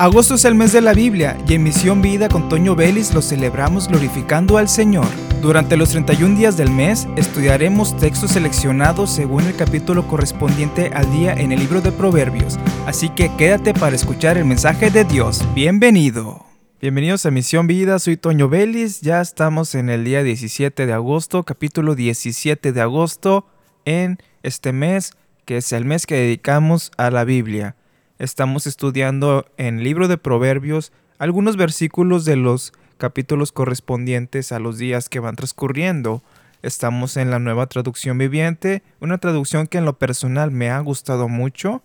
Agosto es el mes de la Biblia y en Misión Vida con Toño Vélez lo celebramos glorificando al Señor. Durante los 31 días del mes estudiaremos textos seleccionados según el capítulo correspondiente al día en el libro de Proverbios, así que quédate para escuchar el mensaje de Dios. Bienvenido. Bienvenidos a Misión Vida, soy Toño Vélez, ya estamos en el día 17 de agosto, capítulo 17 de agosto en este mes, que es el mes que dedicamos a la Biblia. Estamos estudiando en el libro de Proverbios algunos versículos de los capítulos correspondientes a los días que van transcurriendo. Estamos en la nueva traducción viviente, una traducción que en lo personal me ha gustado mucho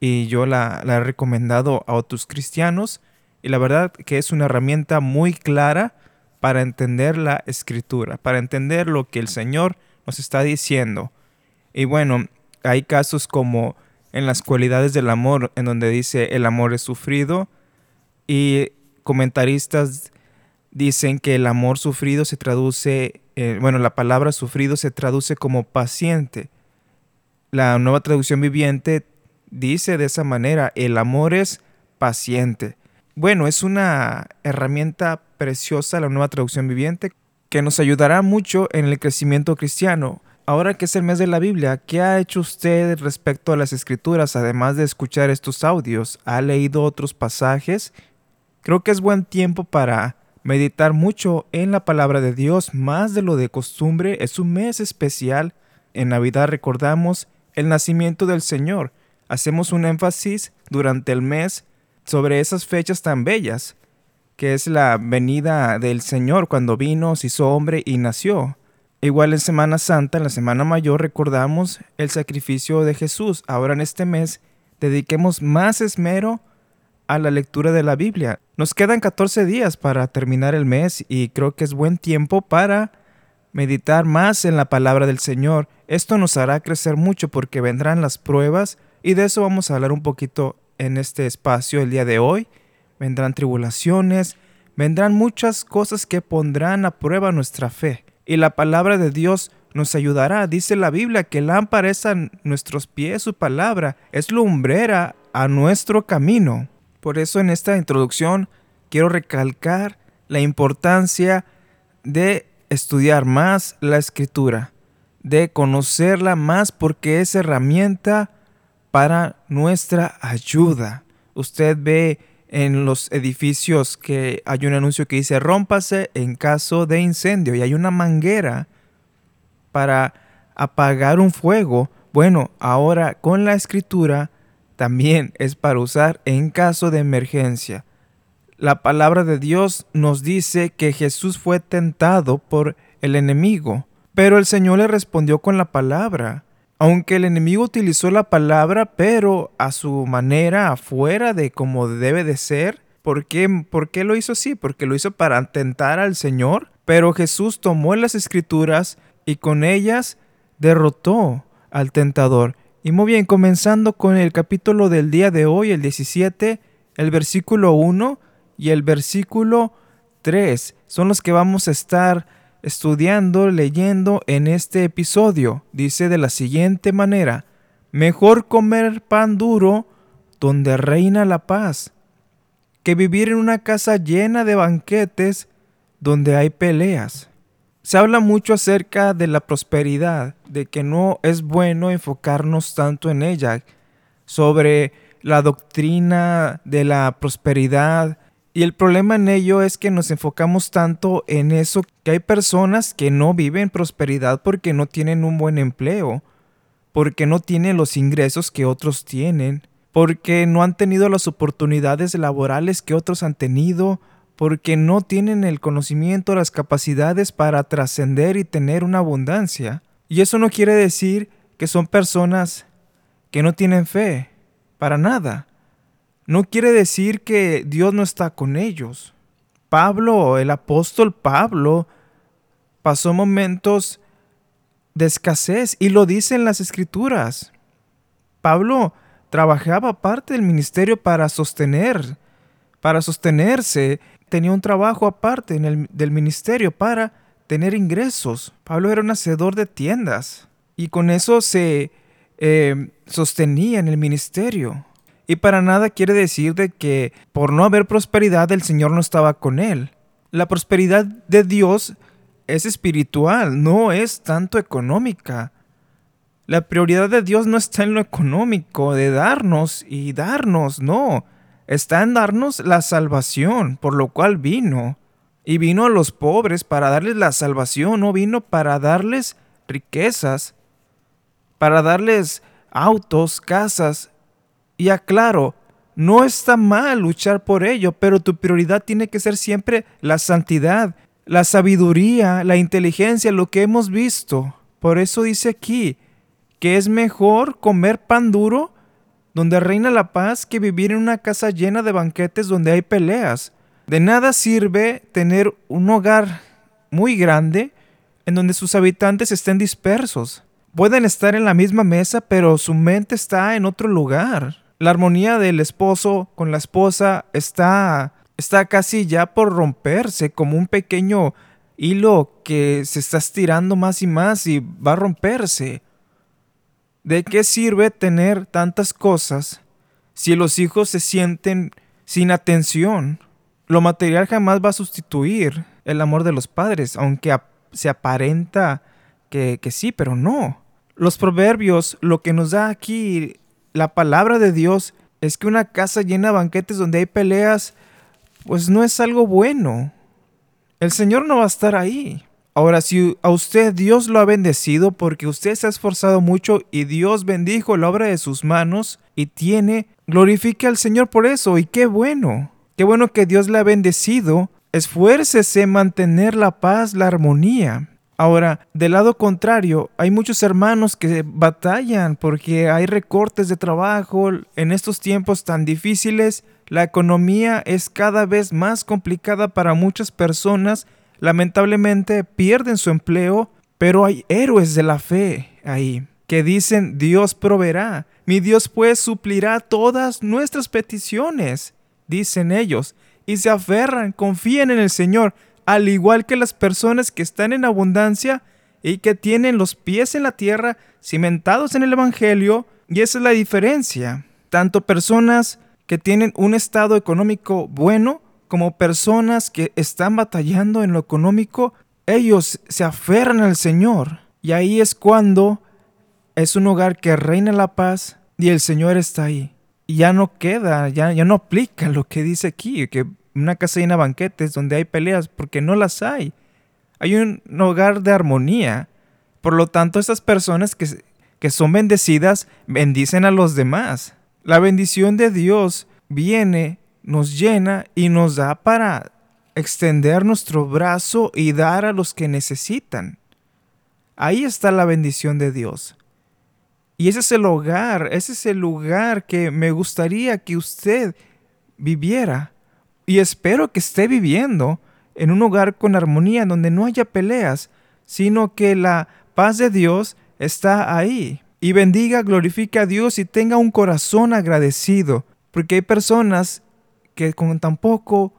y yo la, la he recomendado a otros cristianos y la verdad que es una herramienta muy clara para entender la escritura, para entender lo que el Señor nos está diciendo. Y bueno, hay casos como en las cualidades del amor, en donde dice el amor es sufrido, y comentaristas dicen que el amor sufrido se traduce, eh, bueno, la palabra sufrido se traduce como paciente. La nueva traducción viviente dice de esa manera, el amor es paciente. Bueno, es una herramienta preciosa la nueva traducción viviente que nos ayudará mucho en el crecimiento cristiano. Ahora que es el mes de la Biblia, ¿qué ha hecho usted respecto a las escrituras además de escuchar estos audios? ¿Ha leído otros pasajes? Creo que es buen tiempo para meditar mucho en la palabra de Dios, más de lo de costumbre. Es un mes especial. En Navidad recordamos el nacimiento del Señor. Hacemos un énfasis durante el mes sobre esas fechas tan bellas, que es la venida del Señor cuando vino, se hizo hombre y nació. Igual en Semana Santa, en la Semana Mayor, recordamos el sacrificio de Jesús. Ahora en este mes, dediquemos más esmero a la lectura de la Biblia. Nos quedan 14 días para terminar el mes y creo que es buen tiempo para meditar más en la palabra del Señor. Esto nos hará crecer mucho porque vendrán las pruebas y de eso vamos a hablar un poquito en este espacio el día de hoy. Vendrán tribulaciones, vendrán muchas cosas que pondrán a prueba nuestra fe y la palabra de Dios nos ayudará. Dice la Biblia que lámpara es a nuestros pies su palabra, es lumbrera a nuestro camino. Por eso en esta introducción quiero recalcar la importancia de estudiar más la escritura, de conocerla más porque es herramienta para nuestra ayuda. Usted ve en los edificios que hay un anuncio que dice rómpase en caso de incendio y hay una manguera para apagar un fuego. Bueno, ahora con la escritura también es para usar en caso de emergencia. La palabra de Dios nos dice que Jesús fue tentado por el enemigo, pero el Señor le respondió con la palabra. Aunque el enemigo utilizó la palabra, pero a su manera, afuera de como debe de ser, ¿por qué, ¿por qué lo hizo así? Porque lo hizo para tentar al Señor, pero Jesús tomó las escrituras y con ellas derrotó al tentador. Y muy bien, comenzando con el capítulo del día de hoy, el 17, el versículo 1 y el versículo 3 son los que vamos a estar estudiando, leyendo en este episodio. Dice de la siguiente manera, mejor comer pan duro donde reina la paz, que vivir en una casa llena de banquetes donde hay peleas. Se habla mucho acerca de la prosperidad, de que no es bueno enfocarnos tanto en ella, sobre la doctrina de la prosperidad, y el problema en ello es que nos enfocamos tanto en eso que hay personas que no viven prosperidad porque no tienen un buen empleo, porque no tienen los ingresos que otros tienen, porque no han tenido las oportunidades laborales que otros han tenido, porque no tienen el conocimiento, las capacidades para trascender y tener una abundancia. Y eso no quiere decir que son personas que no tienen fe, para nada no quiere decir que Dios no está con ellos. Pablo, el apóstol Pablo, pasó momentos de escasez y lo dicen las escrituras. Pablo trabajaba parte del ministerio para sostener, para sostenerse, tenía un trabajo aparte del ministerio para tener ingresos. Pablo era un hacedor de tiendas y con eso se eh, sostenía en el ministerio. Y para nada quiere decir de que por no haber prosperidad el Señor no estaba con él. La prosperidad de Dios es espiritual, no es tanto económica. La prioridad de Dios no está en lo económico, de darnos y darnos, no. Está en darnos la salvación, por lo cual vino. Y vino a los pobres para darles la salvación, no vino para darles riquezas, para darles autos, casas. Y aclaro, no está mal luchar por ello, pero tu prioridad tiene que ser siempre la santidad, la sabiduría, la inteligencia, lo que hemos visto. Por eso dice aquí, que es mejor comer pan duro donde reina la paz que vivir en una casa llena de banquetes donde hay peleas. De nada sirve tener un hogar muy grande en donde sus habitantes estén dispersos. Pueden estar en la misma mesa, pero su mente está en otro lugar. La armonía del esposo con la esposa está está casi ya por romperse como un pequeño hilo que se está estirando más y más y va a romperse. ¿De qué sirve tener tantas cosas si los hijos se sienten sin atención? Lo material jamás va a sustituir el amor de los padres, aunque se aparenta que, que sí, pero no. Los proverbios, lo que nos da aquí la palabra de Dios, es que una casa llena de banquetes donde hay peleas, pues no es algo bueno. El Señor no va a estar ahí. Ahora, si a usted Dios lo ha bendecido porque usted se ha esforzado mucho y Dios bendijo la obra de sus manos y tiene, glorifique al Señor por eso y qué bueno. Qué bueno que Dios le ha bendecido. Esfuércese en mantener la paz, la armonía. Ahora, del lado contrario, hay muchos hermanos que batallan porque hay recortes de trabajo. En estos tiempos tan difíciles. La economía es cada vez más complicada para muchas personas. Lamentablemente pierden su empleo, pero hay héroes de la fe ahí que dicen Dios proveerá, mi Dios pues suplirá todas nuestras peticiones, dicen ellos, y se aferran, confían en el Señor, al igual que las personas que están en abundancia y que tienen los pies en la tierra, cimentados en el Evangelio, y esa es la diferencia. Tanto personas que tienen un estado económico bueno, como personas que están batallando en lo económico, ellos se aferran al Señor. Y ahí es cuando es un hogar que reina la paz y el Señor está ahí. Y ya no queda, ya, ya no aplica lo que dice aquí, que una casa llena de banquetes donde hay peleas, porque no las hay. Hay un hogar de armonía. Por lo tanto, esas personas que, que son bendecidas bendicen a los demás. La bendición de Dios viene nos llena y nos da para extender nuestro brazo y dar a los que necesitan. Ahí está la bendición de Dios. Y ese es el hogar, ese es el lugar que me gustaría que usted viviera. Y espero que esté viviendo en un hogar con armonía, donde no haya peleas, sino que la paz de Dios está ahí. Y bendiga, glorifique a Dios y tenga un corazón agradecido, porque hay personas que con tan poco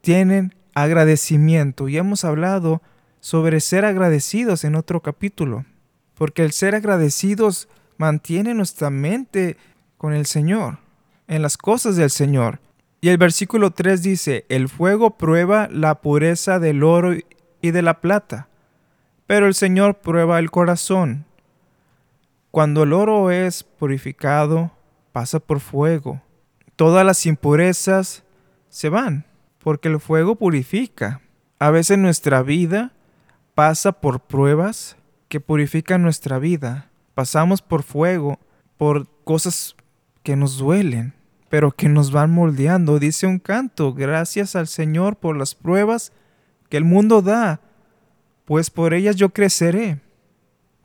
tienen agradecimiento. Y hemos hablado sobre ser agradecidos en otro capítulo, porque el ser agradecidos mantiene nuestra mente con el Señor, en las cosas del Señor. Y el versículo 3 dice, el fuego prueba la pureza del oro y de la plata, pero el Señor prueba el corazón. Cuando el oro es purificado, pasa por fuego todas las impurezas se van, porque el fuego purifica. A veces nuestra vida pasa por pruebas que purifican nuestra vida. Pasamos por fuego, por cosas que nos duelen, pero que nos van moldeando. Dice un canto, gracias al Señor por las pruebas que el mundo da, pues por ellas yo creceré,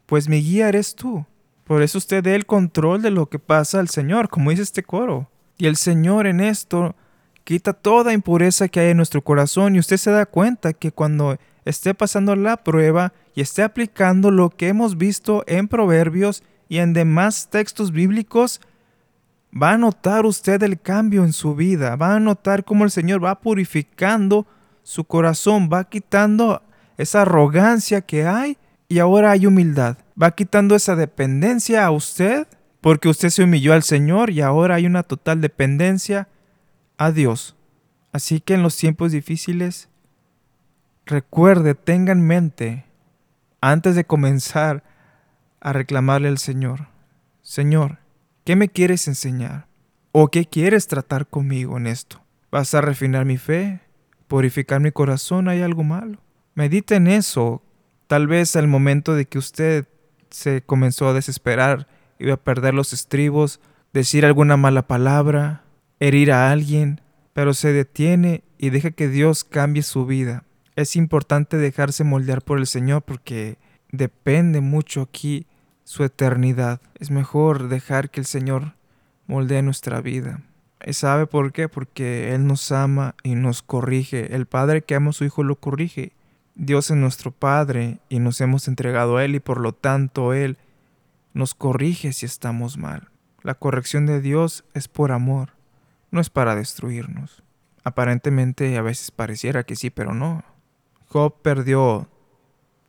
pues mi guía eres tú. Por eso usted dé el control de lo que pasa al Señor, como dice este coro. Y el Señor en esto quita toda impureza que hay en nuestro corazón y usted se da cuenta que cuando esté pasando la prueba y esté aplicando lo que hemos visto en Proverbios y en demás textos bíblicos, va a notar usted el cambio en su vida, va a notar cómo el Señor va purificando su corazón, va quitando esa arrogancia que hay y ahora hay humildad, va quitando esa dependencia a usted porque usted se humilló al Señor y ahora hay una total dependencia a Dios. Así que en los tiempos difíciles, recuerde, tenga en mente, antes de comenzar a reclamarle al Señor, Señor, ¿qué me quieres enseñar? ¿O qué quieres tratar conmigo en esto? ¿Vas a refinar mi fe? ¿Purificar mi corazón? ¿Hay algo malo? Medite en eso. Tal vez al momento de que usted se comenzó a desesperar, iba a perder los estribos, decir alguna mala palabra, herir a alguien, pero se detiene y deja que Dios cambie su vida. Es importante dejarse moldear por el Señor porque depende mucho aquí su eternidad. Es mejor dejar que el Señor moldee nuestra vida. ¿Y sabe por qué? Porque Él nos ama y nos corrige. El Padre que ama a su Hijo lo corrige. Dios es nuestro Padre y nos hemos entregado a Él y por lo tanto Él nos corrige si estamos mal. La corrección de Dios es por amor, no es para destruirnos. Aparentemente a veces pareciera que sí, pero no. Job perdió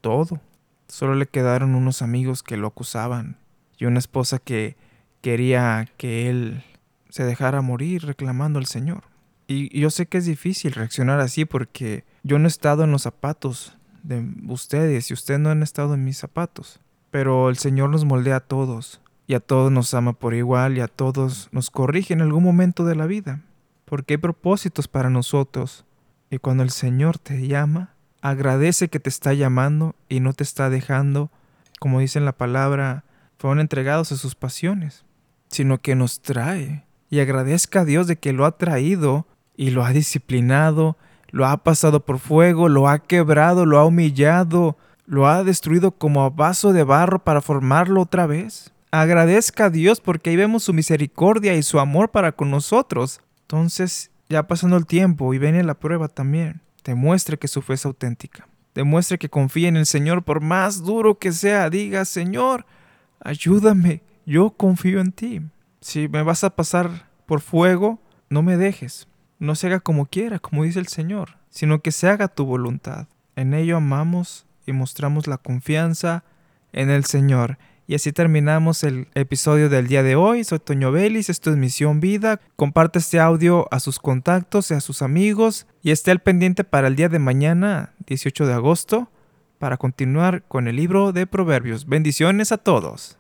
todo. Solo le quedaron unos amigos que lo acusaban y una esposa que quería que él se dejara morir reclamando al Señor. Y yo sé que es difícil reaccionar así porque yo no he estado en los zapatos de ustedes y ustedes no han estado en mis zapatos. Pero el Señor nos moldea a todos y a todos nos ama por igual y a todos nos corrige en algún momento de la vida. Porque hay propósitos para nosotros. Y cuando el Señor te llama, agradece que te está llamando y no te está dejando, como dice en la palabra, fueron entregados a sus pasiones, sino que nos trae. Y agradezca a Dios de que lo ha traído y lo ha disciplinado, lo ha pasado por fuego, lo ha quebrado, lo ha humillado, lo ha destruido como vaso de barro para formarlo otra vez. Agradezca a Dios porque ahí vemos su misericordia y su amor para con nosotros. Entonces, ya pasando el tiempo y viene la prueba también, demuestre que su fe es auténtica. Demuestre que confía en el Señor por más duro que sea. Diga, Señor, ayúdame, yo confío en ti. Si me vas a pasar por fuego, no me dejes. No se haga como quiera, como dice el Señor, sino que se haga tu voluntad. En ello amamos y mostramos la confianza en el Señor. Y así terminamos el episodio del día de hoy. Soy Toño Vélez, esto es Misión Vida. Comparte este audio a sus contactos y a sus amigos y esté al pendiente para el día de mañana, 18 de agosto, para continuar con el libro de Proverbios. Bendiciones a todos.